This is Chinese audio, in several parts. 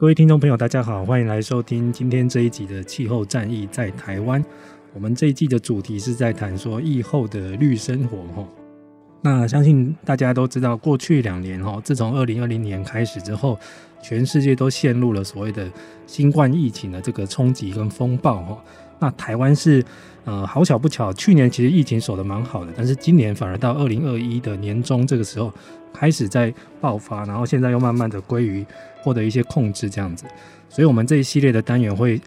各位听众朋友，大家好，欢迎来收听今天这一集的《气候战役在台湾》。我们这一季的主题是在谈说疫后的绿生活。哈，那相信大家都知道，过去两年哈，自从二零二零年开始之后。全世界都陷入了所谓的新冠疫情的这个冲击跟风暴哈，那台湾是呃好巧不巧，去年其实疫情守得蛮好的，但是今年反而到二零二一的年中这个时候开始在爆发，然后现在又慢慢的归于获得一些控制这样子，所以我们这一系列的单元会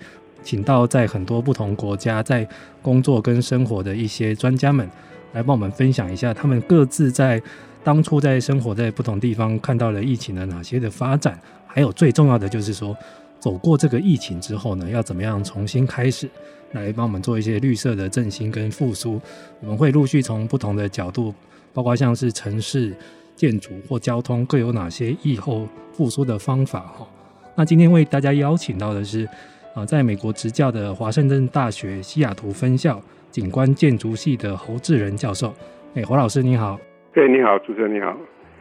请到在很多不同国家在工作跟生活的一些专家们来帮我们分享一下他们各自在当初在生活在不同地方看到了疫情的哪些的发展。还有最重要的就是说，走过这个疫情之后呢，要怎么样重新开始，来帮我们做一些绿色的振兴跟复苏。我们会陆续从不同的角度，包括像是城市建筑或交通，各有哪些疫后复苏的方法哈。那今天为大家邀请到的是啊，在美国执教的华盛顿大学西雅图分校景观建筑系的侯志仁教授。哎，侯老师你好。哎，你好，主持人你好。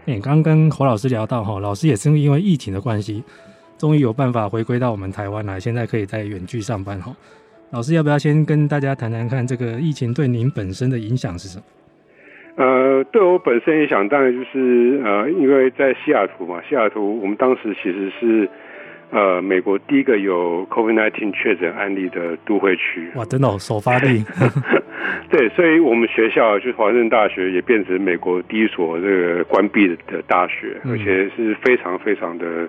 你刚跟侯老师聊到哈，老师也是因为疫情的关系，终于有办法回归到我们台湾来，现在可以在远距上班哈。老师要不要先跟大家谈谈看这个疫情对您本身的影响是什么？呃，对我本身也想当然就是呃，因为在西雅图嘛，西雅图我们当时其实是。呃，美国第一个有 COVID-19 确诊案例的都会区，哇，真的哦，首发地。对，所以我们学校就是华盛顿大学也变成美国第一所这个关闭的大学，嗯，而且是非常非常的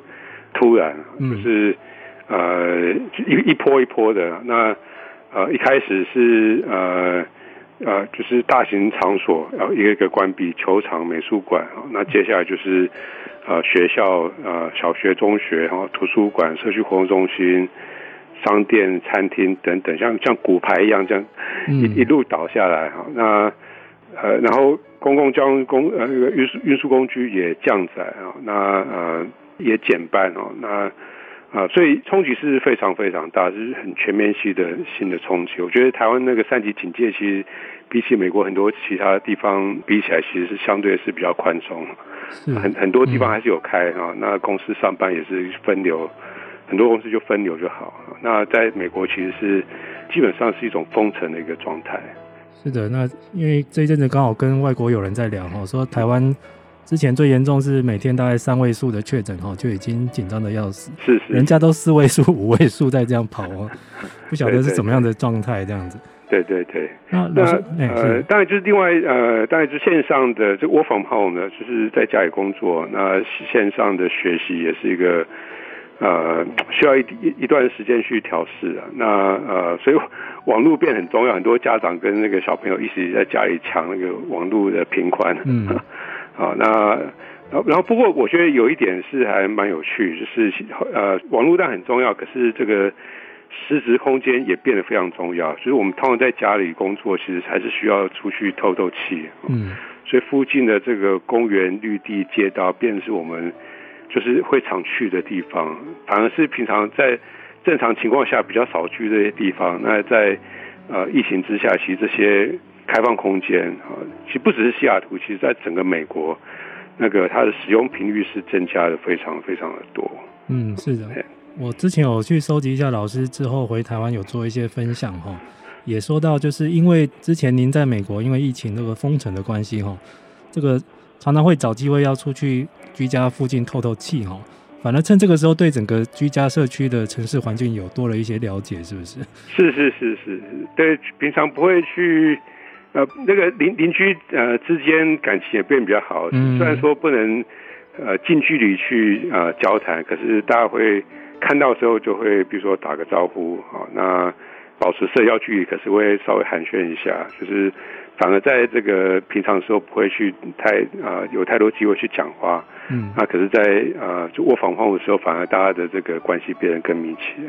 突然，就是呃一一波一波的。那呃一开始是呃呃就是大型场所，然后一个一个关闭，球场、美术馆，那接下来就是。呃，学校、呃，小学、中学，然后图书馆、社区活动中心、商店、餐厅等等，像像骨牌一样，这样一一路倒下来哈。那呃，然后公共交通工呃那个运输运输工具也降载啊，那呃也减半哦，那啊、呃，所以冲击是非常非常大，就是很全面性的新的冲击。我觉得台湾那个三级警戒，其实比起美国很多其他地方比起来，其实是相对是比较宽松。很很多地方还是有开啊、嗯，那公司上班也是分流，很多公司就分流就好。那在美国其实是基本上是一种封城的一个状态。是的，那因为这一阵子刚好跟外国友人在聊哈，说台湾之前最严重是每天大概三位数的确诊哈，就已经紧张的要死。是是，人家都四位数、五位数在这样跑哦，不晓得是怎么样的状态这样子。对对对，那呃，当然就是另外呃，当然就是线上的这 work from home 呢，就是在家里工作，那线上的学习也是一个呃需要一一一段时间去调试啊。那呃，所以网络变很重要，很多家长跟那个小朋友一起在家里抢那个网络的频宽。嗯，好，那然后不过我觉得有一点是还蛮有趣，就是呃，网络当然很重要，可是这个。实质空间也变得非常重要，所以我们通常在家里工作，其实还是需要出去透透气。嗯，所以附近的这个公园、绿地、街道，变成是我们就是会常去的地方，反而是平常在正常情况下比较少去这些地方。那在呃疫情之下，其实这些开放空间啊，其实不只是西雅图，其实在整个美国，那个它的使用频率是增加的非常非常的多。嗯，是的。我之前有去收集一下老师之后回台湾有做一些分享哈，也说到就是因为之前您在美国因为疫情那个封城的关系哈，这个常常会找机会要出去居家附近透透气哈，反而趁这个时候对整个居家社区的城市环境有多了一些了解，是不是？是是是是是，对，平常不会去，呃，那个邻邻居呃之间感情也变比较好。嗯，虽然说不能呃近距离去呃交谈，可是大家会看到的时候就会，比如说打个招呼啊，那保持社交距离，可是会稍微寒暄一下，就是。反而在这个平常的时候不会去太啊、呃、有太多机会去讲话，嗯，那可是在，在呃就卧房后的时候，反而大家的这个关系变得更密切。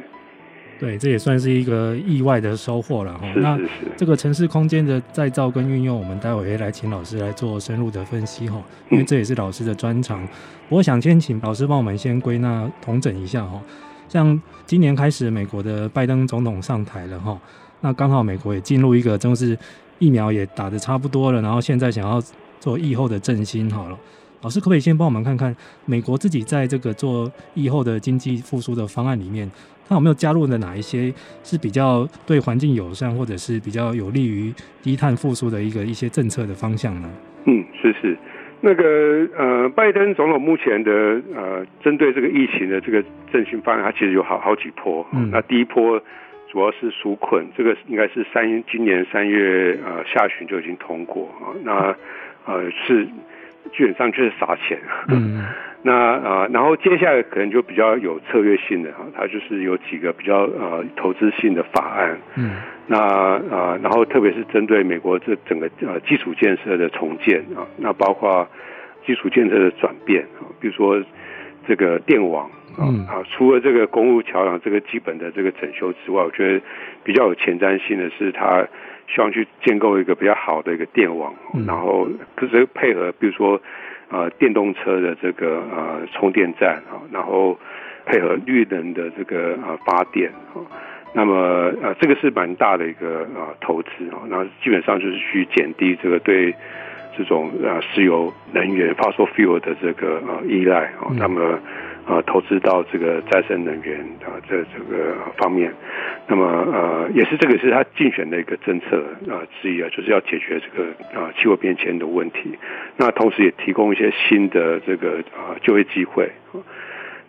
对，这也算是一个意外的收获了哈。是是是。那这个城市空间的再造跟运用，我们待会也来请老师来做深入的分析哈，因为这也是老师的专长。我、嗯、想先请老师帮我们先归纳统整一下哈。像今年开始，美国的拜登总统上台了哈，那刚好美国也进入一个正式。疫苗也打的差不多了，然后现在想要做疫后的振兴，好了，老师可不可以先帮我们看看美国自己在这个做疫后的经济复苏的方案里面，它有没有加入的哪一些是比较对环境友善，或者是比较有利于低碳复苏的一个一些政策的方向呢？嗯，是是，那个呃，拜登总统目前的呃，针对这个疫情的这个振兴方案，它其实有好好几波，嗯，那第一波。主要是纾困，这个应该是三今年三月呃下旬就已经通过啊，那呃是基本上就是撒钱，嗯，那啊、呃、然后接下来可能就比较有策略性的哈，它就是有几个比较呃投资性的法案，嗯，那啊、呃、然后特别是针对美国这整个呃基础建设的重建啊，那包括基础建设的转变啊，比如说这个电网。嗯。啊，除了这个公路桥梁这个基本的这个整修之外，我觉得比较有前瞻性的是，他希望去建构一个比较好的一个电网，然后可是配合比如说呃电动车的这个呃充电站啊，然后配合绿能的这个呃发电啊，那么呃这个是蛮大的一个呃投资啊，然后基本上就是去减低这个对这种呃石油能源 fossil fuel 的这个呃依赖啊，那么。呃，投资到这个再生能源啊，这这个方面，那么呃，也是这个是他竞选的一个政策啊之一啊，就是要解决这个啊气候变迁的问题。那同时也提供一些新的这个啊就业机会。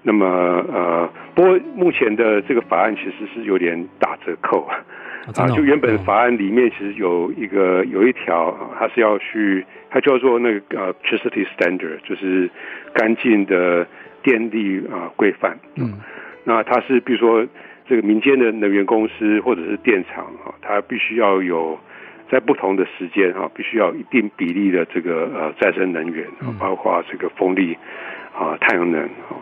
那么呃，不过目前的这个法案其实是有点打折扣啊，啊，就原本法案里面其实有一个有一条，它是要去，它叫做那个呃 electricity standard，就是干净的。电力啊规范，嗯，那它是比如说这个民间的能源公司或者是电厂啊，它必须要有在不同的时间哈，必须要一定比例的这个呃再生能源，包括这个风力啊、太阳能啊，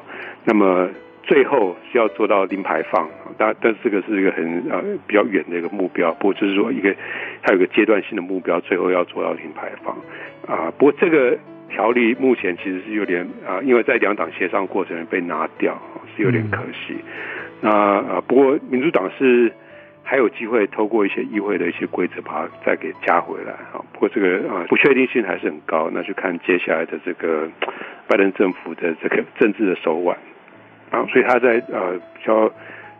那么最后是要做到零排放，但但这个是一个很呃比较远的一个目标，不过就是说一个它有个阶段性的目标，最后要做到零排放啊，不过这个。条例目前其实是有点啊，因为在两党协商过程被拿掉，是有点可惜。嗯、那啊，不过民主党是还有机会透过一些议会的一些规则把它再给加回来啊。不过这个啊不确定性还是很高，那就看接下来的这个拜登政府的这个政治的手腕啊。所以他在呃比较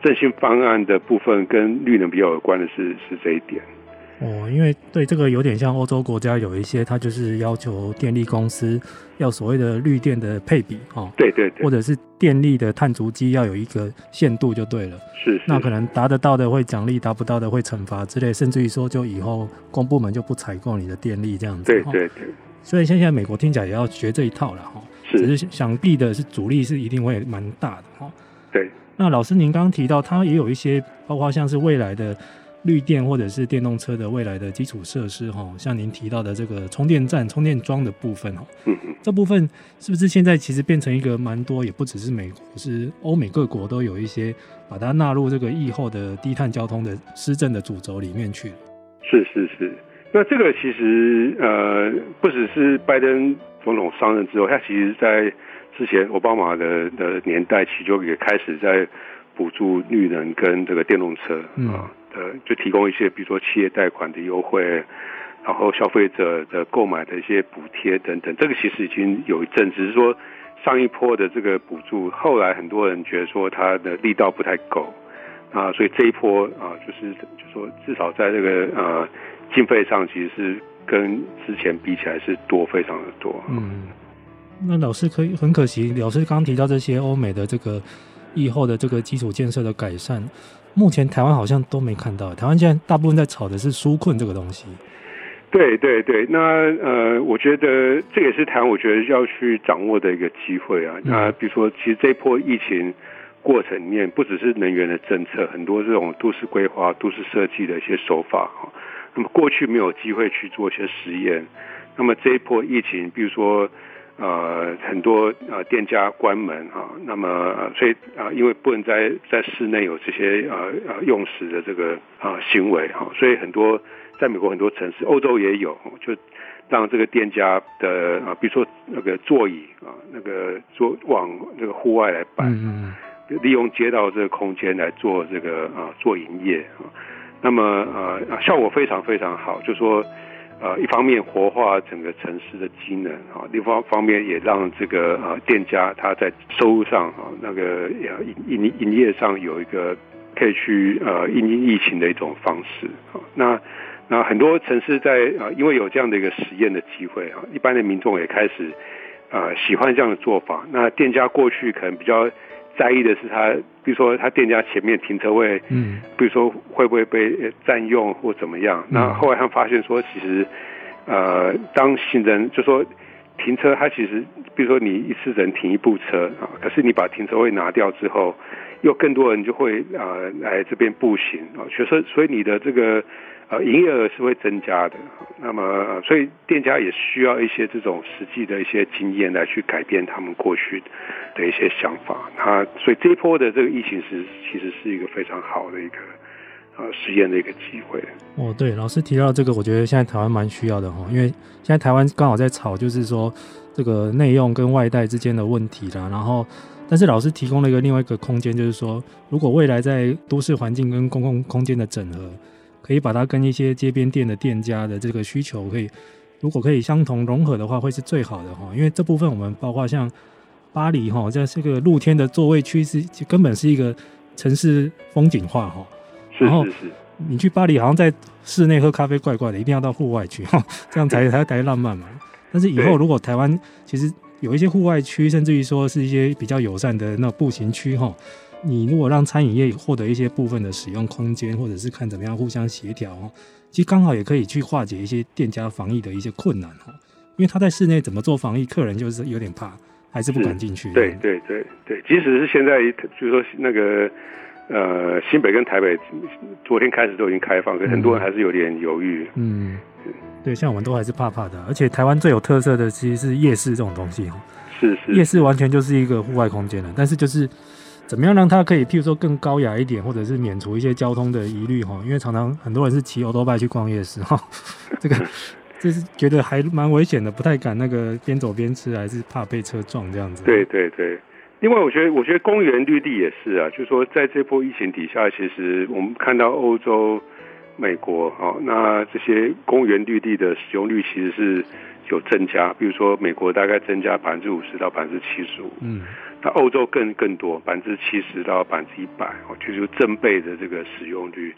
振兴方案的部分跟绿能比较有关的是是这一点。哦，因为对这个有点像欧洲国家有一些，它就是要求电力公司要所谓的绿电的配比哦，对对对，或者是电力的碳足迹要有一个限度就对了，是，是，那可能达得到的会奖励，达不到的会惩罚之类，甚至于说就以后公部门就不采购你的电力这样子，对对对，所以现在美国听起来也要学这一套了哈，是，只是想必的是阻力是一定会蛮大的哈，对，那老师您刚刚提到，它也有一些包括像是未来的。绿电或者是电动车的未来的基础设施，哈，像您提到的这个充电站、充电桩的部分，哈，嗯嗯，这部分是不是现在其实变成一个蛮多，也不只是美国，是欧美各国都有一些把它纳入这个疫后的低碳交通的施政的主轴里面去？是是是，那这个其实呃，不只是拜登总统上任之后，他其实在之前奥巴马的的年代起就也开始在补助绿能跟这个电动车啊。嗯呃，就提供一些，比如说企业贷款的优惠，然后消费者的购买的一些补贴等等，这个其实已经有一阵，只是说上一波的这个补助，后来很多人觉得说它的力道不太够啊，所以这一波啊，就是就说至少在这个呃经费上，其实是跟之前比起来是多非常的多。嗯。那老师可以很可惜，老师刚提到这些欧美的这个疫后的这个基础建设的改善，目前台湾好像都没看到。台湾现在大部分在炒的是纾困这个东西。对对对，那呃，我觉得这也是台湾我觉得要去掌握的一个机会啊。嗯、那比如说，其实这一波疫情过程里面，不只是能源的政策，很多这种都市规划、都市设计的一些手法哈。那么过去没有机会去做一些实验，那么这一波疫情，比如说呃很多呃店家关门啊，那么所以啊，因为不能在在室内有这些呃呃用食的这个啊行为哈，所以很多。在美国很多城市，欧洲也有，就让这个店家的啊，比如说那个座椅啊，那个坐往那个户外来摆，利用街道这个空间来做这个啊做营业啊，那么呃效果非常非常好，就说呃一方面活化整个城市的机能啊，另一方方面也让这个呃店家他在收入上啊那个营营营业上有一个可以去呃因应疫情的一种方式啊那。那很多城市在啊，因为有这样的一个实验的机会啊，一般的民众也开始啊喜欢这样的做法。那店家过去可能比较在意的是他，比如说他店家前面停车位，嗯，比如说会不会被占用或怎么样。那后来他发现说，其实呃，当行人就说停车，他其实比如说你一次人停一部车啊，可是你把停车位拿掉之后，又更多人就会呃来这边步行啊，所以所以你的这个。呃，营业额是会增加的，那么所以店家也需要一些这种实际的一些经验来去改变他们过去的一些想法。那所以这一波的这个疫情是其实是一个非常好的一个呃实验的一个机会。哦，对，老师提到这个，我觉得现在台湾蛮需要的哈，因为现在台湾刚好在炒，就是说这个内用跟外带之间的问题啦。然后，但是老师提供了一个另外一个空间，就是说如果未来在都市环境跟公共空间的整合。可以把它跟一些街边店的店家的这个需求可以，如果可以相同融合的话，会是最好的哈。因为这部分我们包括像巴黎哈，在这个露天的座位区是根本是一个城市风景画哈。然后你去巴黎好像在室内喝咖啡怪怪的，一定要到户外去哈，这样才才才浪漫嘛。但是以后如果台湾其实有一些户外区，甚至于说是一些比较友善的那步行区哈。你如果让餐饮业获得一些部分的使用空间，或者是看怎么样互相协调哦，其实刚好也可以去化解一些店家防疫的一些困难哈。因为他在室内怎么做防疫，客人就是有点怕，还是不敢进去。对对对对，即使是现在，就是说那个呃新北跟台北昨天开始都已经开放，可是很多人还是有点犹豫。嗯，对，像我们都还是怕怕的。而且台湾最有特色的其实是夜市这种东西哈。是是，夜市完全就是一个户外空间了，但是就是。怎么样让它可以，譬如说更高雅一点，或者是免除一些交通的疑虑哈？因为常常很多人是骑欧多拜去逛夜市哈，这个就是觉得还蛮危险的，不太敢那个边走边吃，还是怕被车撞这样子。对对对，另外我觉得，我觉得公园绿地也是啊，就是说在这波疫情底下，其实我们看到欧洲、美国啊，那这些公园绿地的使用率其实是有增加，比如说美国大概增加百分之五十到百分之七十五，嗯。那欧洲更更多，百分之七十到百分之一百，哦，就是正倍的这个使用率。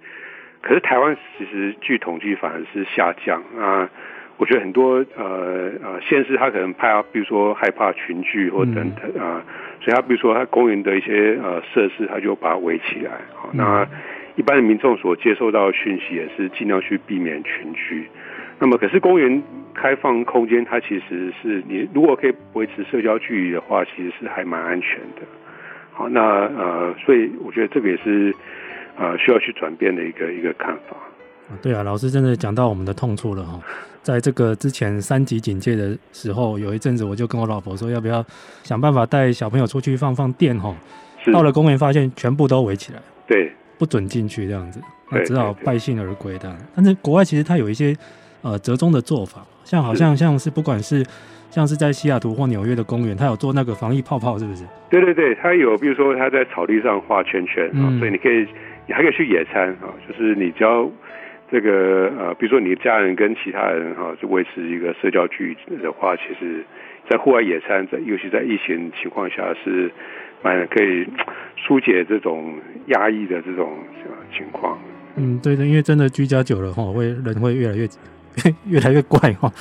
可是台湾其实据统计反而是下降啊。我觉得很多呃呃县市他可能怕，比如说害怕群聚或等等啊，所以他比如说他公园的一些呃设施，他就把它围起来。好，那一般的民众所接受到的讯息也是尽量去避免群聚。那么，可是公园开放空间，它其实是你如果可以维持社交距离的话，其实是还蛮安全的。好，那呃，所以我觉得这个也是呃需要去转变的一个一个看法。对啊，老师真的讲到我们的痛处了哈。在这个之前三级警戒的时候，有一阵子我就跟我老婆说，要不要想办法带小朋友出去放放电哈？到了公园发现全部都围起来，对，不准进去这样子，那只好败兴而归的。但是国外其实它有一些。呃，折中的做法，像好像像是不管是像是在西雅图或纽约的公园，他有做那个防疫泡泡，是不是？对对对，他有，比如说他在草地上画圈圈啊，嗯、所以你可以，你还可以去野餐啊，就是你只要这个呃，比如说你的家人跟其他人哈，就维持一个社交距离的话，其实，在户外野餐，在尤其在疫情情况下，是蛮可以疏解这种压抑的这种情况。嗯，对的，因为真的居家久了哈，会人会越来越。越来越怪哈。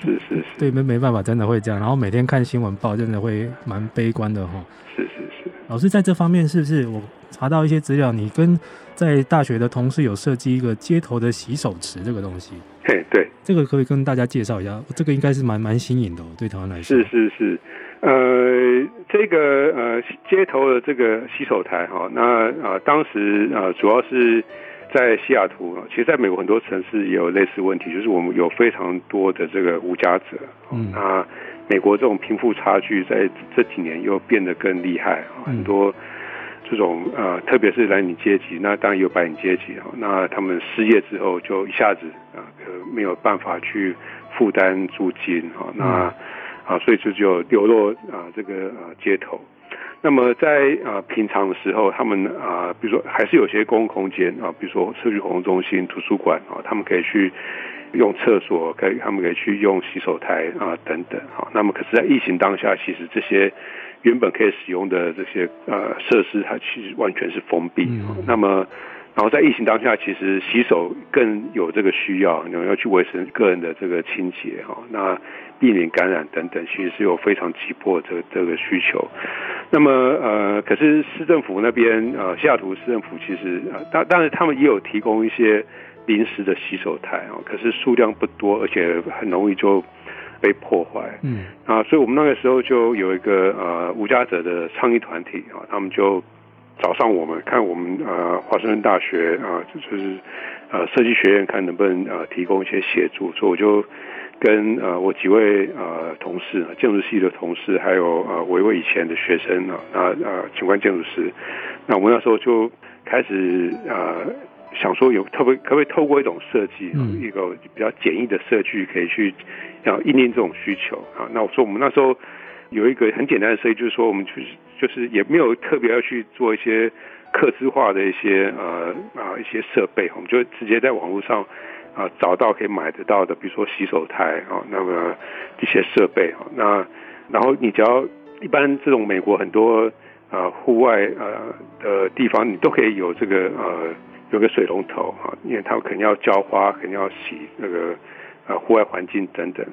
是是是，对，没没办法，真的会这样。然后每天看新闻报，真的会蛮悲观的哈。是是是，老师在这方面是不是我查到一些资料？你跟在大学的同事有设计一个街头的洗手池这个东西？嘿，对，这个可以跟大家介绍一下。这个应该是蛮蛮新颖的，对台湾来说。是是是。呃，这个呃街头的这个洗手台哈，那啊、呃、当时啊、呃、主要是在西雅图，其实在美国很多城市也有类似问题，就是我们有非常多的这个无家者，嗯，那美国这种贫富差距在这几年又变得更厉害，很多这种呃特别是蓝领阶级，那当然也有白领阶级啊，那他们失业之后就一下子啊呃没有办法去负担租金啊，那。嗯啊，所以就就流落啊这个啊街头。那么在啊平常的时候，他们啊，比如说还是有些公共空间啊，比如说社区活动中心、图书馆啊，他们可以去用厕所，可以他们可以去用洗手台啊等等。好，那么可是，在疫情当下，其实这些原本可以使用的这些呃设施，它其实完全是封闭。那么。然后在疫情当下，其实洗手更有这个需要，你要去维持个人的这个清洁哈，那避免感染等等，其实是有非常急迫的这个这个需求。那么呃，可是市政府那边呃，西雅图市政府其实呃，当当然他们也有提供一些临时的洗手台啊，可是数量不多，而且很容易就被破坏。嗯啊，所以我们那个时候就有一个呃无家者的倡议团体啊，他们就。找上我们，看我们呃华盛顿大学啊，就是呃设计学院，看能不能呃提供一些协助。所以我就跟呃我几位呃同事，建筑系的同事，还有呃我一位以前的学生啊，那呃景观建筑师，那我们那时候就开始呃想说有特别可不可以透过一种设计，一个比较简易的设计，可以去要应应这种需求啊。那我说我们那时候。有一个很简单的设计，就是说我们就是就是也没有特别要去做一些客制化的一些呃啊一些设备，我们就直接在网络上啊找到可以买得到的，比如说洗手台啊，那么一些设备啊，那然后你只要一般这种美国很多啊户外呃的地方，你都可以有这个呃有个水龙头啊，因为它肯定要浇花，肯定要洗那个呃户外环境等等。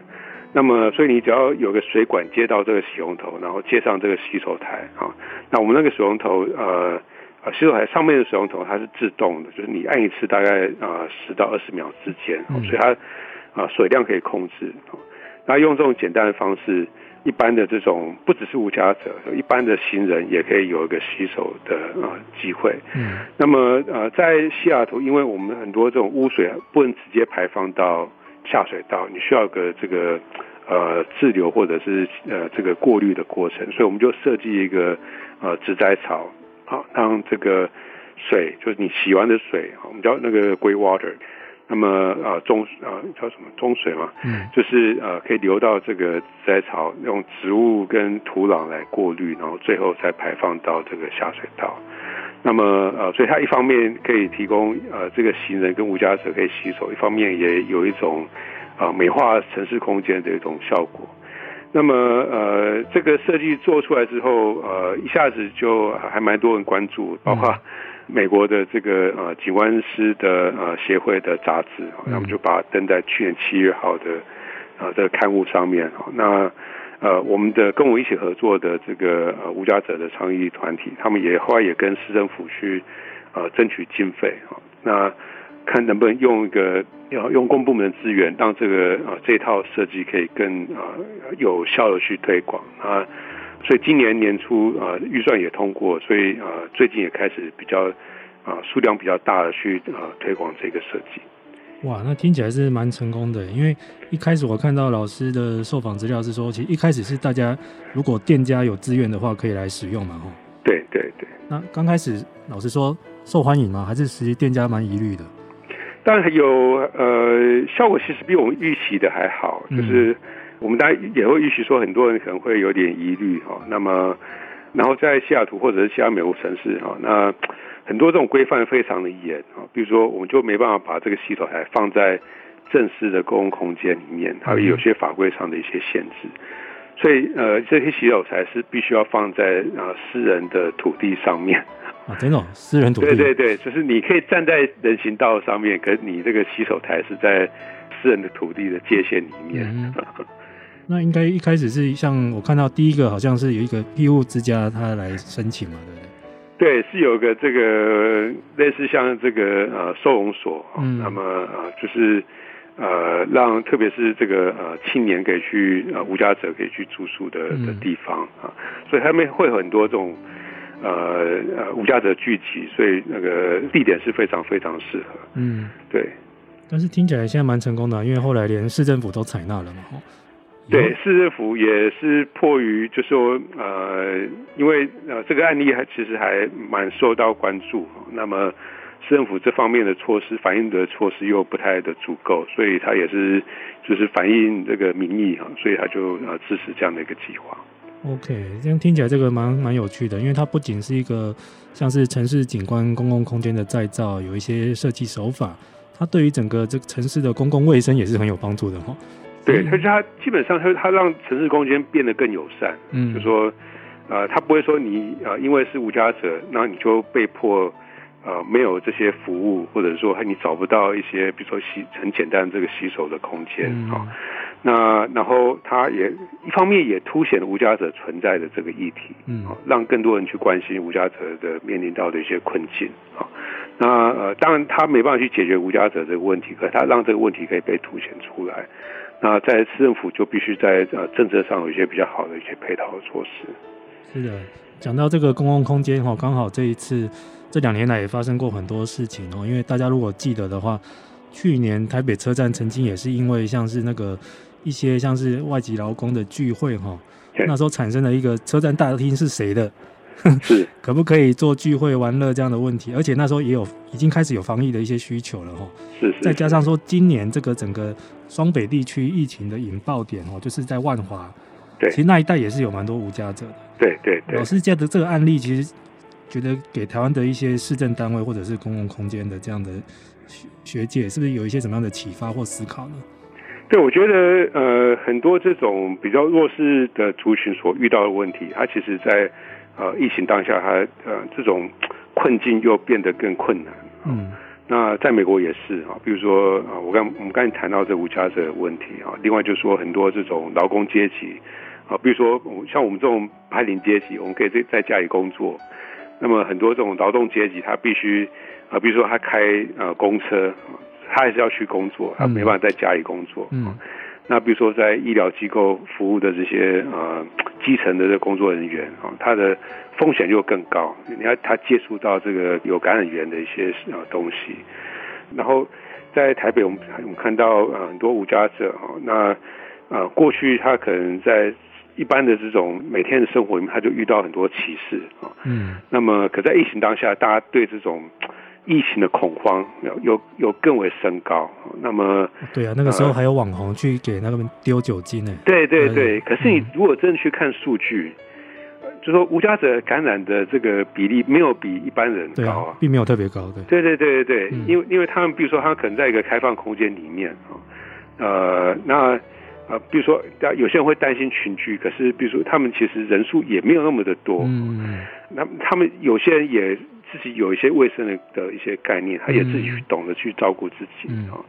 那么，所以你只要有个水管接到这个洗龙头，然后接上这个洗手台啊，那我们那个水龙头，呃，洗手台上面的水龙头它是自动的，就是你按一次大概啊十到二十秒之间，所以它啊水量可以控制。那用这种简单的方式，一般的这种不只是无家者，一般的行人也可以有一个洗手的啊机会。嗯。那么呃，在西雅图，因为我们很多这种污水不能直接排放到。下水道，你需要个这个呃滞留或者是呃这个过滤的过程，所以我们就设计一个呃植栽槽，好让这个水就是你洗完的水，我们叫那个 grey water，那么呃中呃叫什么？中水嘛，嗯，就是呃可以流到这个植栽槽，用植物跟土壤来过滤，然后最后再排放到这个下水道。那么呃，所以它一方面可以提供呃这个行人跟无家者可以洗手，一方面也有一种啊、呃、美化城市空间的一种效果。那么呃这个设计做出来之后，呃一下子就还蛮多人关注，包括美国的这个呃景观师的呃协会的杂志，那么就把它登在去年七月号的呃这个刊物上面。那呃，我们的跟我一起合作的这个呃无家者的倡议团体，他们也后来也跟市政府去呃争取经费啊，那看能不能用一个要用公部门的资源，让这个呃这套设计可以更呃有效的去推广啊，所以今年年初呃预算也通过，所以呃最近也开始比较啊数量比较大的去呃推广这个设计。哇，那听起来是蛮成功的。因为一开始我看到老师的受访资料是说，其实一开始是大家如果店家有资源的话，可以来使用嘛，吼。对对对。那刚开始老师说受欢迎吗？还是实际店家蛮疑虑的？当然有，呃，效果其实比我们预期的还好。就是我们大家也会预期说，很多人可能会有点疑虑哈。那么，然后在西雅图或者是其他美国城市哈，那。很多这种规范非常的严啊，比如说我们就没办法把这个洗手台放在正式的公共空间里面，它有些法规上的一些限制，所以呃这些洗手台是必须要放在啊私人的土地上面啊，真的私人土地？对对对，就是你可以站在人行道上面，可是你这个洗手台是在私人的土地的界限里面。嗯、那应该一开始是像我看到第一个好像是有一个庇护之家，他来申请嘛，对不对？对，是有个这个类似像这个呃收容所，嗯，那么呃就是呃让特别是这个呃青年可以去呃无家者可以去住宿的的地方啊，所以他们会很多这种呃呃无家者聚集，所以那个地点是非常非常适合，嗯，对。但是听起来现在蛮成功的，因为后来连市政府都采纳了嘛，对，市政府也是迫于，就说呃，因为呃这个案例还其实还蛮受到关注，那么市政府这方面的措施反映的措施又不太的足够，所以他也是就是反映这个民意哈，所以他就呃支持这样的一个计划。OK，这样听起来这个蛮蛮有趣的，因为它不仅是一个像是城市景观公共空间的再造，有一些设计手法，它对于整个这个城市的公共卫生也是很有帮助的哈。对，而且它基本上它它让城市空间变得更友善，嗯，就说，呃，它不会说你呃因为是无家者，那你就被迫呃没有这些服务，或者说你找不到一些比如说洗很简单的这个洗手的空间啊，嗯。哦，那然后它也一方面也凸显了无家者存在的这个议题，嗯，哦，让更多人去关心无家者的面临到的一些困境啊，哦，那呃当然他没办法去解决无家者这个问题，可是他让这个问题可以被凸显出来。那在市政府就必须在呃政策上有一些比较好的一些配套的措施。是的，讲到这个公共空间哈，刚好这一次这两年来也发生过很多事情哦。因为大家如果记得的话，去年台北车站曾经也是因为像是那个一些像是外籍劳工的聚会哈，那时候产生了一个车站大厅是谁的？是 可不可以做聚会玩乐这样的问题？而且那时候也有已经开始有防疫的一些需求了哈。是，是。再加上说今年这个整个双北地区疫情的引爆点哦，就是在万华。对。其实那一带也是有蛮多无家者的。对对对。老师觉得这个案例，其实觉得给台湾的一些市政单位或者是公共空间的这样的学学界，是不是有一些什么样的启发或思考呢？对，我觉得呃，很多这种比较弱势的族群所遇到的问题，它其实在。呃，疫情当下，它呃这种困境又变得更困难。嗯，那在美国也是啊，比如说啊，我刚我们刚才谈到这无家者的问题啊，另外就是说很多这种劳工阶级啊，比如说像我们这种白领阶级，我们可以在在家里工作。那么很多这种劳动阶级，他必须啊，比如说他开呃公车，他还是要去工作，他没办法在家里工作。嗯。那比如说，在医疗机构服务的这些呃基层的这工作人员啊，他的风险就更高。你看他接触到这个有感染源的一些呃东西，然后在台北，我们我们看到呃很多无家者哈，那呃过去他可能在一般的这种每天的生活里面，他就遇到很多歧视啊。嗯。那么，可在疫情当下，大家对这种。疫情的恐慌有有有更为升高，那么对啊，那个时候还有网红去给那个丢酒精呢。对对对，可是你如果真的去看数据，嗯、就说无家者感染的这个比例没有比一般人高啊，啊并没有特别高的。对对对对对，嗯、因为因为他们比如说他可能在一个开放空间里面啊，呃，那呃，比如说有些人会担心群居，可是比如说他们其实人数也没有那么的多，嗯，那他们有些人也。自己有一些卫生的的一些概念，他也自己懂得去照顾自己啊。嗯、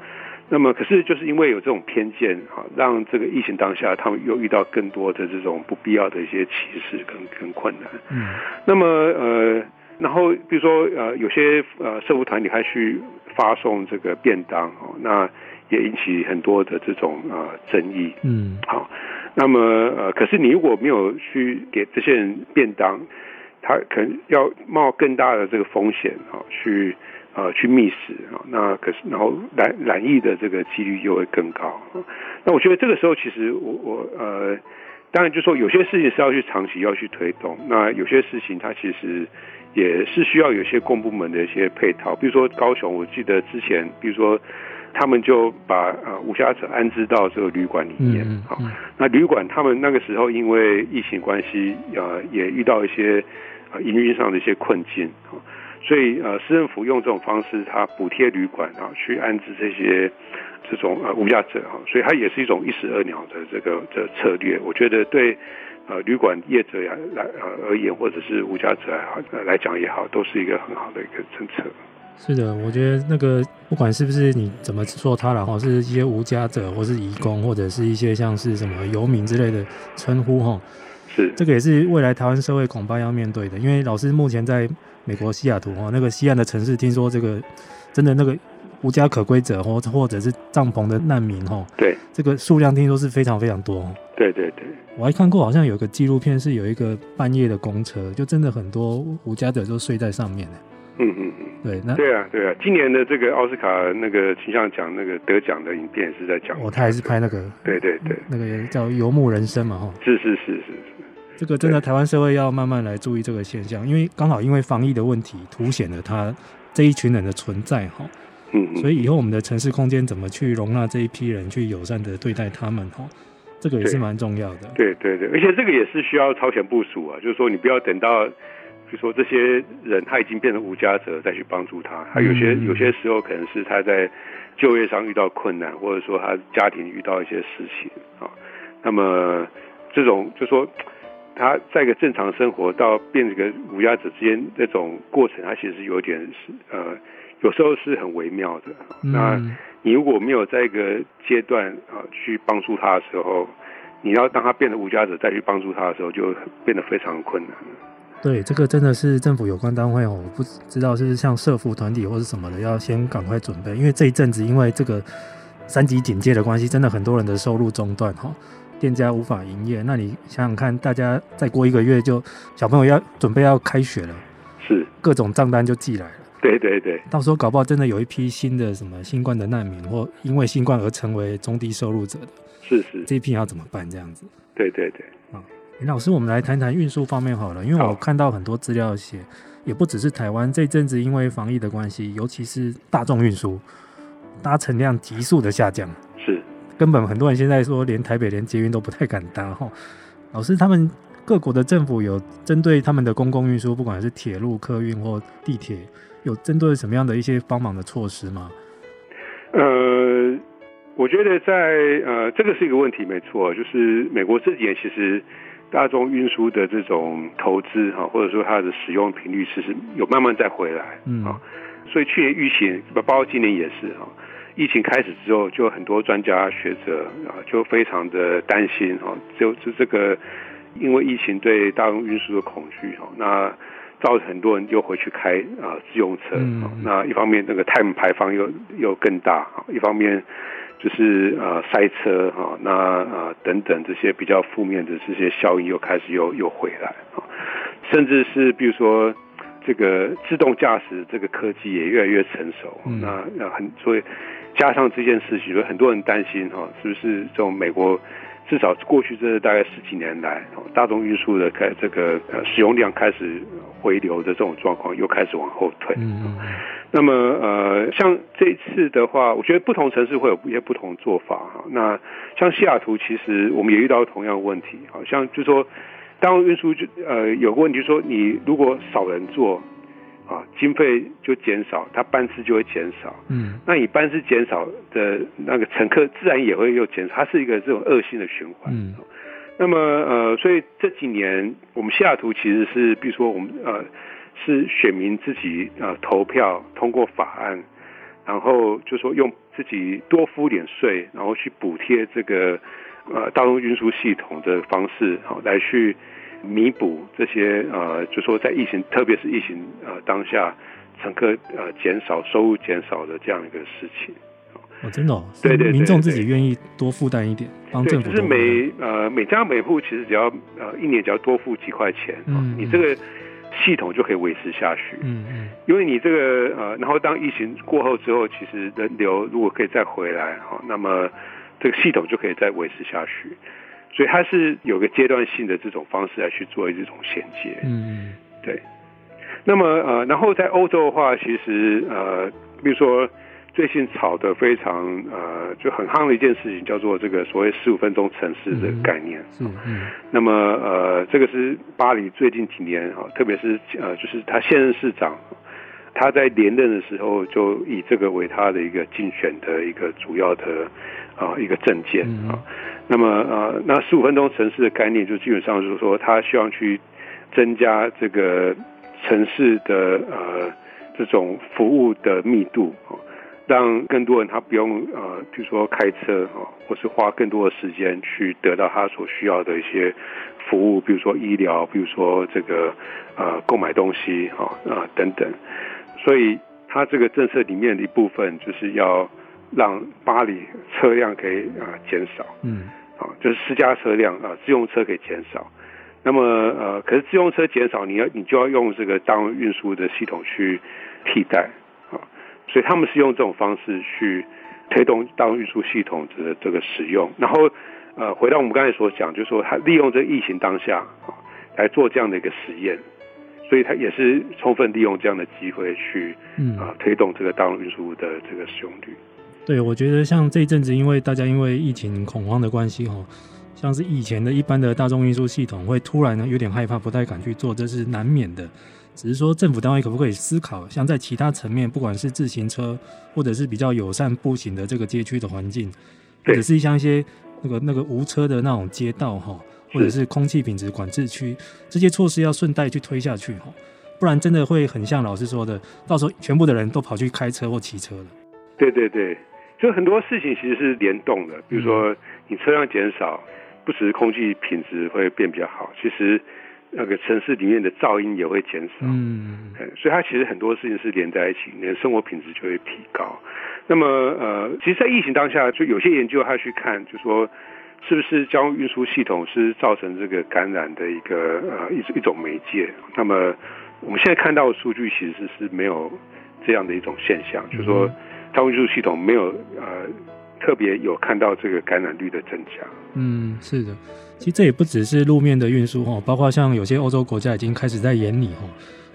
那么，可是就是因为有这种偏见啊，让这个疫情当下，他们又遇到更多的这种不必要的一些歧视跟跟困难。嗯。那么呃，然后比如说呃，有些呃社福团体还去发送这个便当哦，那也引起很多的这种呃争议。嗯。好，那么呃，可是你如果没有去给这些人便当，他可能要冒更大的这个风险啊，去呃去觅食啊，那可是然后染染疫的这个几率就会更高。那我觉得这个时候其实我我呃，当然就说有些事情是要去长期要去推动，那有些事情它其实也是需要有些公部门的一些配套，比如说高雄，我记得之前比如说他们就把呃无家者安置到这个旅馆里面好，嗯嗯、那旅馆他们那个时候因为疫情关系呃也遇到一些。啊，营运上的一些困境啊，所以呃，市政府用这种方式，它补贴旅馆啊，去安置这些这种呃无家者哈，所以它也是一种一石二鸟的这个的策略。我觉得对呃旅馆业者呀来呃而言，或者是无家者来来讲也好，都是一个很好的一个政策。是的，我觉得那个不管是不是你怎么说他了哈，是一些无家者，或是移工，或者是一些像是什么游民之类的称呼哈，是这个也是未来台湾社会恐怕要面对的。因为老师目前在美国西雅图哈，那个西岸的城市，听说这个真的那个无家可归者或或者是帐篷的难民哈，对，这个数量听说是非常非常多。对对对，我还看过好像有个纪录片是有一个半夜的公车，就真的很多无家者都睡在上面嗯嗯嗯，对，那对啊对啊，今年的这个奥斯卡那个形象奖那个得奖的影片是在讲，哦，他还是拍那个，对对对，那个叫《游牧人生》嘛，哈，是是是是是，这个真的台湾社会要慢慢来注意这个现象，因为刚好因为防疫的问题，凸显了他这一群人的存在，哈，嗯，所以以后我们的城市空间怎么去容纳这一批人，去友善的对待他们，哈，这个也是蛮重要的，对对对，而且这个也是需要超前部署啊，就是说你不要等到。就说这些人他已经变成无家者，再去帮助他。他有些有些时候可能是他在就业上遇到困难，或者说他家庭遇到一些事情啊。那么这种就说他在一个正常生活到变成一个无家者之间那种过程，他其实有点是呃，有时候是很微妙的。那你如果没有在一个阶段啊去帮助他的时候，你要当他变成无家者再去帮助他的时候，就变得非常困难。对，这个真的是政府有关单位哦，我不知道是不是像社服团体或是什么的，要先赶快准备，因为这一阵子因为这个三级警戒的关系，真的很多人的收入中断哈，店家无法营业。那你想想看，大家再过一个月就小朋友要准备要开学了，是各种账单就寄来了。对对对，到时候搞不好真的有一批新的什么新冠的难民，或因为新冠而成为中低收入者的，是是，这一批要怎么办？这样子？对对对，啊。林老师，我们来谈谈运输方面好了，因为我看到很多资料写，也不只是台湾这阵子因为防疫的关系，尤其是大众运输搭乘量急速的下降，是根本很多人现在说连台北连捷运都不太敢搭哈。老师，他们各国的政府有针对他们的公共运输，不管是铁路、客运或地铁，有针对什么样的一些帮忙的措施吗？呃，我觉得在呃，这个是一个问题，没错，就是美国这几年其实。大众运输的这种投资哈，或者说它的使用频率，其实有慢慢再回来，嗯。啊，所以去年疫情，包括今年也是哈，疫情开始之后，就很多专家学者啊，就非常的担心哈，就是这个因为疫情对大众运输的恐惧哈，那造成很多人又回去开啊自用车，那一方面那个碳排放又又更大，一方面。就是呃塞车哈，那呃等等这些比较负面的这些效应又开始又又回来啊，甚至是比如说这个自动驾驶这个科技也越来越成熟，那那很所以加上这件事情，所以很多人担心哈，是不是这种美国至少过去这大概十几年来，大众运输的开这个呃使用量开始回流的这种状况又开始往后退。那么呃，像这次的话，我觉得不同城市会有一些不同做法哈。那像西雅图，其实我们也遇到同样的问题，好像就是说，当运输就呃有个问题，就是说你如果少人做啊，经费就减少，它班次就会减少。嗯，那你班次减少的那个乘客自然也会又减少，它是一个这种恶性的循环。嗯，那么呃，所以这几年我们西雅图其实是，比如说我们呃。是选民自己呃投票通过法案，然后就说用自己多付点税，然后去补贴这个呃大众运输系统的方式，好来去弥补这些呃就说在疫情，特别是疫情呃当下乘客呃减少收入减少的这样一个事情。哦，真的哦，对对，民众自己愿意多负担一点，帮政府。就是每呃每家每户其实只要呃一年只要多付几块钱，嗯，你这个。系统就可以维持下去，嗯嗯，因为你这个呃，然后当疫情过后之后，其实人流如果可以再回来哈，那么这个系统就可以再维持下去，所以它是有个阶段性的这种方式来去做这种衔接，嗯，对。那么呃，然后在欧洲的话，其实呃，比如说。最近炒的非常呃，就很夯的一件事情，叫做这个所谓十五分钟城市的概念。嗯嗯。那么呃，这个是巴黎最近几年哈，特别是呃，就是他现任市长，他在连任的时候就以这个为他的一个竞选的一个主要的啊一个政见啊。那么呃，那十五分钟城市的概念，就基本上就是说，他希望去增加这个城市的呃。这种服务的密度让更多人他不用呃，比如说开车啊，或是花更多的时间去得到他所需要的一些服务，比如说医疗，比如说这个呃购买东西啊啊等等。所以他这个政策里面的一部分就是要让巴黎车辆可以啊减少，嗯，啊就是私家车辆啊自用车可以减少。那么呃，可是自用车减少，你要你就要用这个大众运输的系统去替代啊。所以他们是用这种方式去推动大众运输系统的这个使用，然后呃，回到我们刚才所讲，就是说他利用这个疫情当下啊来做这样的一个实验，所以他也是充分利用这样的机会去啊推动这个大众运输的这个使用率。对，我觉得像这一阵子，因为大家因为疫情恐慌的关系哈，像是以前的一般的大众运输系统会突然呢有点害怕，不太敢去做，这是难免的。只是说，政府单位可不可以思考，像在其他层面，不管是自行车，或者是比较友善步行的这个街区的环境，或者是像一些那个那个无车的那种街道哈，或者是空气品质管制区，这些措施要顺带去推下去哈，不然真的会很像老师说的，到时候全部的人都跑去开车或骑车了。对对对，就很多事情其实是联动的，比如说你车辆减少，不只是空气品质会变比较好，其实。那个城市里面的噪音也会减少，嗯，所以它其实很多事情是连在一起，你的生活品质就会提高。那么，呃，其实，在疫情当下，就有些研究他去看，就说是不是交通运输系统是造成这个感染的一个呃一一种媒介。那么，我们现在看到的数据其实是没有这样的一种现象，就是说交通运输系统没有呃特别有看到这个感染率的增加。嗯，是的。其实这也不只是路面的运输哈，包括像有些欧洲国家已经开始在研拟哈，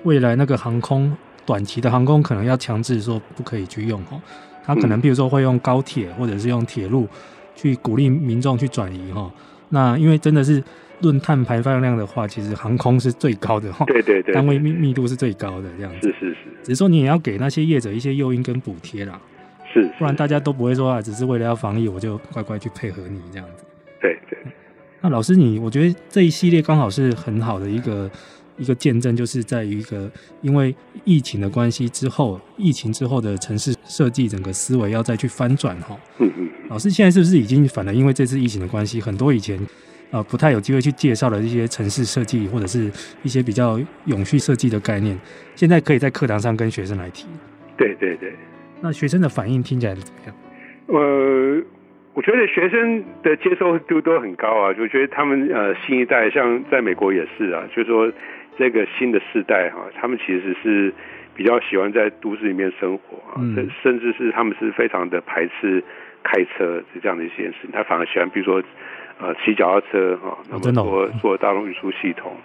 未来那个航空短期的航空可能要强制说不可以去用哈，它可能比如说会用高铁或者是用铁路去鼓励民众去转移哈。那因为真的是论碳排放量的话，其实航空是最高的 哈，对对对，单位密密度是最高的这样子。是是是，只是说你也要给那些业者一些诱因跟补贴啦，是，不然大家都不会说啊，只是为了要防疫，我就乖乖去配合你这样子。对对。那老师，你我觉得这一系列刚好是很好的一个一个见证，就是在于一个因为疫情的关系之后，疫情之后的城市设计整个思维要再去翻转哈。嗯嗯。老师现在是不是已经反而因为这次疫情的关系，很多以前呃不太有机会去介绍的一些城市设计或者是一些比较永续设计的概念，现在可以在课堂上跟学生来提？对对对。那学生的反应听起来是怎么样？呃。我觉得学生的接受度都很高啊，我觉得他们呃新一代，像在美国也是啊，就是说这个新的世代哈，他们其实是比较喜欢在都市里面生活啊，甚甚至是他们是非常的排斥开车是这样的一件事情，他反而喜欢比如说呃骑脚踏车哈，那么做做大众运输系统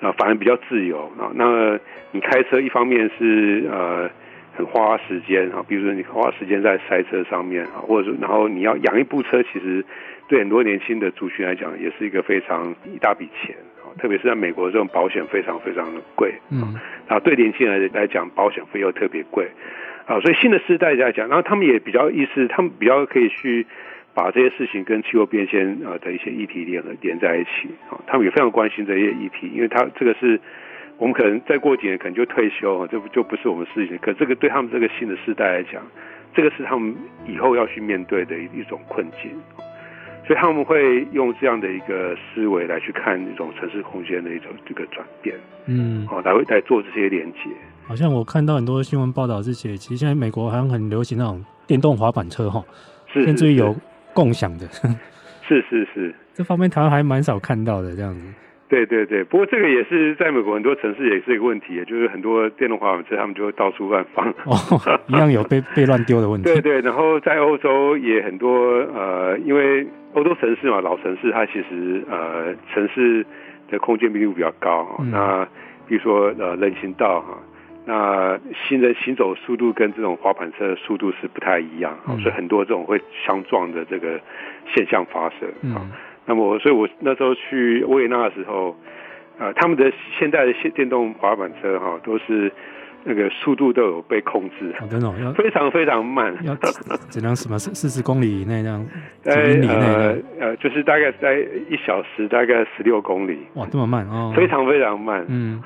啊，反而比较自由啊。那你开车一方面是呃。很花时间啊，比如说你花时间在塞车上面啊，或者说然后你要养一部车，其实对很多年轻的族群来讲，也是一个非常一大笔钱啊。特别是在美国，这种保险非常非常的贵，嗯，啊，对年轻人来讲，保险费又特别贵啊。所以新的世代来讲，然后他们也比较意识，他们比较可以去把这些事情跟气候变迁啊的一些议题连连在一起啊。他们也非常关心这些议题，因为他这个是。我们可能再过几年可能就退休，这不就不是我们事情。可这个对他们这个新的世代来讲，这个是他们以后要去面对的一一种困境，所以他们会用这样的一个思维来去看一种城市空间的一种这个转变，嗯，哦，来会来做这些连接。好像我看到很多新闻报道这些，其实现在美国好像很流行那种电动滑板车哈，甚至于有共享的，是是是，这方面台湾还蛮少看到的这样子。对对对，不过这个也是在美国很多城市也是一个问题，就是很多电动滑板车他们就会到处乱放，哦，一样有被 被乱丢的问题。对对，然后在欧洲也很多呃，因为欧洲城市嘛，老城市它其实呃城市的空间密度比较高，嗯、那比如说呃人行道哈，那行人行走速度跟这种滑板车的速度是不太一样，嗯、所以很多这种会相撞的这个现象发生啊。嗯那么，所以我那时候去维也纳的时候，呃，他们的现在的电动滑板车哈，都是那个速度都有被控制，真的，要非常非常慢，要只能什么四四十公里以内这样，几英里内，呃，就是大概在一小时大概十六公里，哇，这么慢哦，非常非常慢，嗯，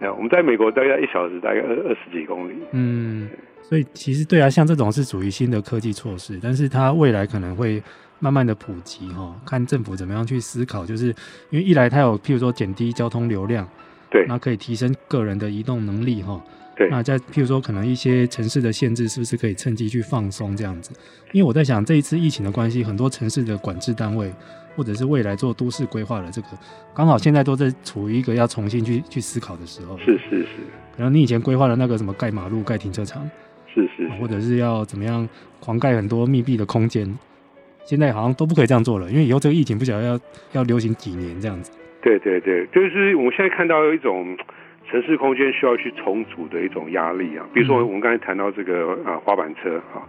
我们在美国大概一小时大概二二十几公里。嗯，所以其实对啊，像这种是属于新的科技措施，但是它未来可能会慢慢的普及哈，看政府怎么样去思考，就是因为一来它有譬如说减低交通流量，对，那可以提升个人的移动能力哈。对，那在譬如说可能一些城市的限制是不是可以趁机去放松这样子？因为我在想这一次疫情的关系，很多城市的管制单位。或者是未来做都市规划的这个，刚好现在都在处于一个要重新去去思考的时候。是是是。可能你以前规划的那个什么盖马路、盖停车场，是是，是。或者是要怎么样狂盖很多密闭的空间，现在好像都不可以这样做了，因为以后这个疫情不晓得要要流行几年这样子。对对对，就是我们现在看到一种城市空间需要去重组的一种压力啊。比如说我们刚才谈到这个啊滑板车啊，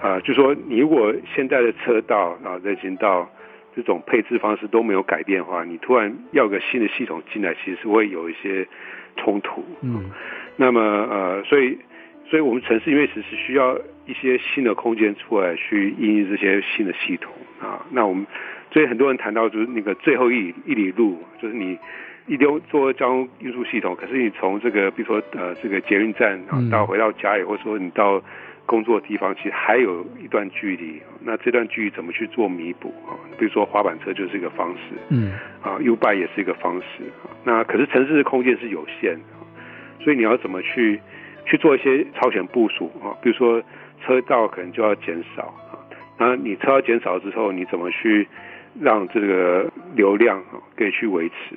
啊，就说你如果现在的车道啊人行道。这种配置方式都没有改变的话，你突然要个新的系统进来，其实是会有一些冲突。嗯，那么呃，所以，所以我们城市因为其实需要一些新的空间出来去应用这些新的系统啊。那我们所以很多人谈到就是那个最后一一里路，就是你一丢做交通运输系统，可是你从这个比如说呃这个捷运站啊到回到家里，或者说你到。工作的地方其实还有一段距离，那这段距离怎么去做弥补啊？比如说滑板车就是一个方式，嗯，啊，U-Bike 也是一个方式。那可是城市的空间是有限，所以你要怎么去去做一些超前部署啊？比如说车道可能就要减少啊，那你车道减少之后，你怎么去让这个流量啊可以去维持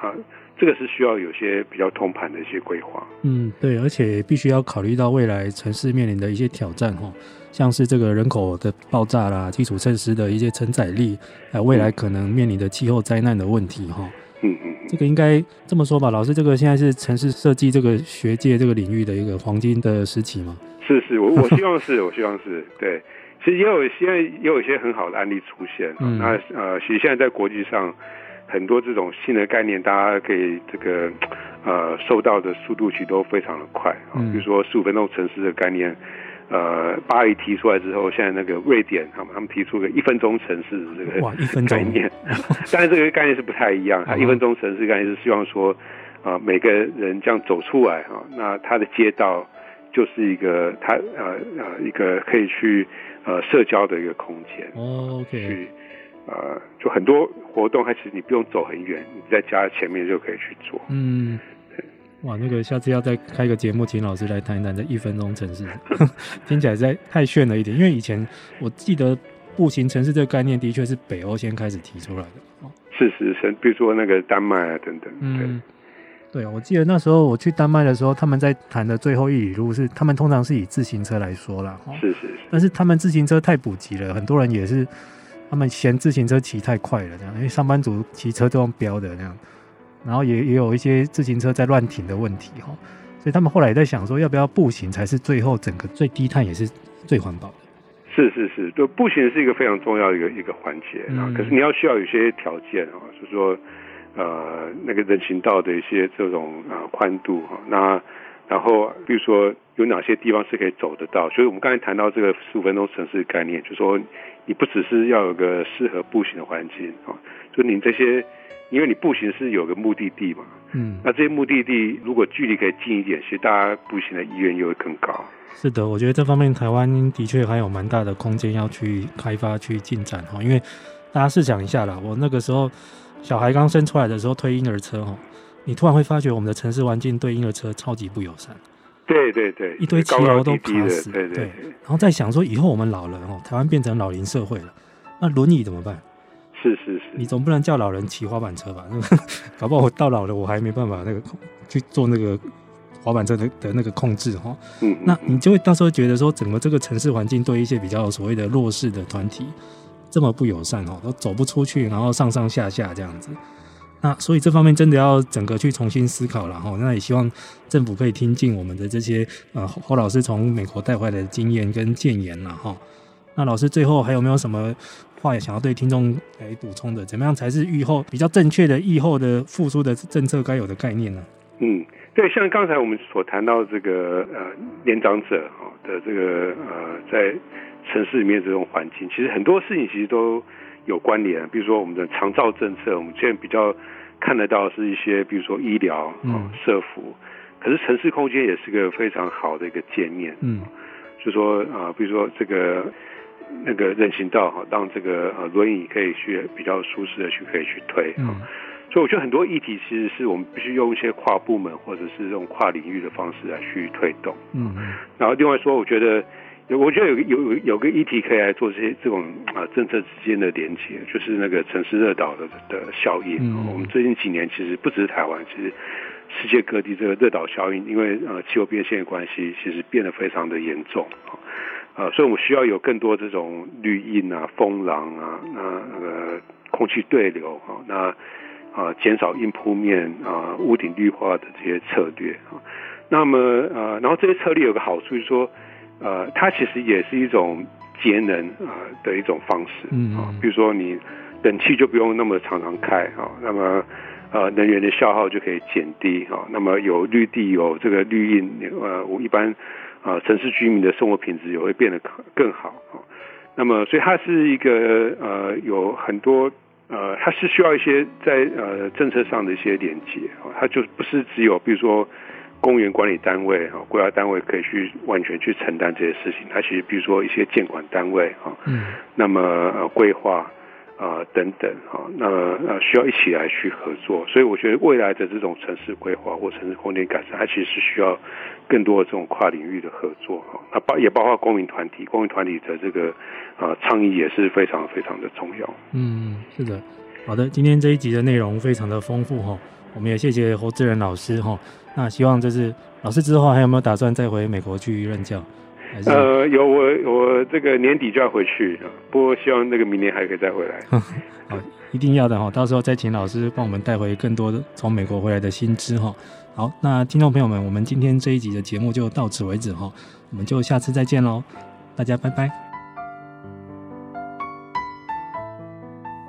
啊？这个是需要有些比较通盘的一些规划。嗯，对，而且必须要考虑到未来城市面临的一些挑战哈，像是这个人口的爆炸啦，基础设施的一些承载力，还有未来可能面临的气候灾难的问题哈。嗯嗯，这个应该这么说吧，老师，这个现在是城市设计这个学界这个领域的一个黄金的时期吗？是是，我我希望是，我希望是对。其实也有现在也有一些很好的案例出现。嗯，那呃，其实现在在国际上。很多这种新的概念，大家可以这个呃受到的速度其实都非常的快啊。比如说十五分钟城市的概念，呃，巴黎提出来之后，现在那个瑞典他们他们提出个一分钟城市这个概念，但是这个概念是不太一样。它一分钟城市概念是希望说，啊、呃，每个人这样走出来哈，那他的街道就是一个他呃呃一个可以去呃社交的一个空间。哦，OK。去呃，就很多活动，它其实你不用走很远，你在家前面就可以去做。嗯，哇，那个下次要再开个节目，请老师来谈一谈这一分钟城市，听起来实在太炫了一点。因为以前我记得步行城市这个概念，的确是北欧先开始提出来的。哦，是是是，比如说那个丹麦啊等等。嗯，对，我记得那时候我去丹麦的时候，他们在谈的最后一里路是，他们通常是以自行车来说啦。是是是，但是他们自行车太普及了，很多人也是。他们嫌自行车骑太快了，这样，因为上班族骑车都用飙的那样，然后也也有一些自行车在乱停的问题哈，所以他们后来也在想说，要不要步行才是最后整个最低碳也是最环保的。是是是，就步行是一个非常重要的一个一个环节啊，嗯、可是你要需要有些条件啊，就是说呃那个人行道的一些这种呃宽度哈，那然后比如说有哪些地方是可以走得到，所以我们刚才谈到这个十五分钟城市概念，就是说。你不只是要有个适合步行的环境啊，就你这些，因为你步行是有个目的地嘛，嗯，那这些目的地如果距离可以近一点，其实大家步行的意愿又会更高。是的，我觉得这方面台湾的确还有蛮大的空间要去开发、去进展哈。因为大家试想一下啦，我那个时候小孩刚生出来的时候推婴儿车哦，你突然会发觉我们的城市环境对婴儿车超级不友善。对对对，一堆骑楼都卡死，对对，对，然后再想说以后我们老人哦，台湾变成老龄社会了，那轮椅怎么办？是是是，你总不能叫老人骑滑板车吧？那 个搞不好我到老了我还没办法那个去做那个滑板车的的那个控制哈。嗯，那你就会到时候觉得说整个这个城市环境对一些比较所谓的弱势的团体这么不友善哦，都走不出去，然后上上下下这样子。那所以这方面真的要整个去重新思考了哈。那也希望政府可以听进我们的这些呃侯老师从美国带回来的经验跟建言了哈。那老师最后还有没有什么话也想要对听众来补充的？怎么样才是疫后比较正确的疫后的复苏的政策该有的概念呢？嗯，对，像刚才我们所谈到这个呃年长者哈的这个呃在城市里面这种环境，其实很多事情其实都。有关联，比如说我们的长照政策，我们现在比较看得到是一些，比如说医疗嗯、社福，可是城市空间也是个非常好的一个界面。嗯，就说啊，比如说这个那个人行道哈，让这个呃轮椅可以去比较舒适的去可以去推。嗯，所以我觉得很多议题其实是我们必须用一些跨部门或者是这种跨领域的方式来去推动。嗯，然后另外说，我觉得。我觉得有有有有个议题可以来做这些这种啊政策之间的连接，就是那个城市热岛的的效应。嗯、我们最近几年其实不只是台湾，其实世界各地这个热岛效应，因为呃气候变迁的关系，其实变得非常的严重啊。所以我们需要有更多这种绿荫啊、风廊啊、那那个空气对流啊、那啊减少硬铺面啊、屋顶绿化的这些策略啊。那么呃，然后这些策略有个好处就是说。呃，它其实也是一种节能啊、呃、的一种方式啊，比如说你冷气就不用那么常常开啊，那么呃能源的消耗就可以减低啊，那么有绿地有这个绿荫，呃，我一般啊、呃、城市居民的生活品质也会变得更好啊。那么所以它是一个呃有很多呃，它是需要一些在呃政策上的一些连接啊，它就不是只有比如说。公园管理单位哈，国家单位可以去完全去承担这些事情。它其实比如说一些建管单位哈，嗯，那么呃规划啊等等啊，那么呃需要一起来去合作。所以我觉得未来的这种城市规划或城市空间改善，它其实是需要更多的这种跨领域的合作哈。那包也包括公民团体，公民团体的这个啊倡议也是非常非常的重要。嗯，是的，好的，今天这一集的内容非常的丰富哈。我们也谢谢侯志仁老师哈。那希望就是老师之后还有没有打算再回美国去任教？呃，有，我我这个年底就要回去，不过希望那个明年还可以再回来。好，一定要的哈，到时候再请老师帮我们带回更多的从美国回来的新知哈。好，那听众朋友们，我们今天这一集的节目就到此为止哈，我们就下次再见喽，大家拜拜。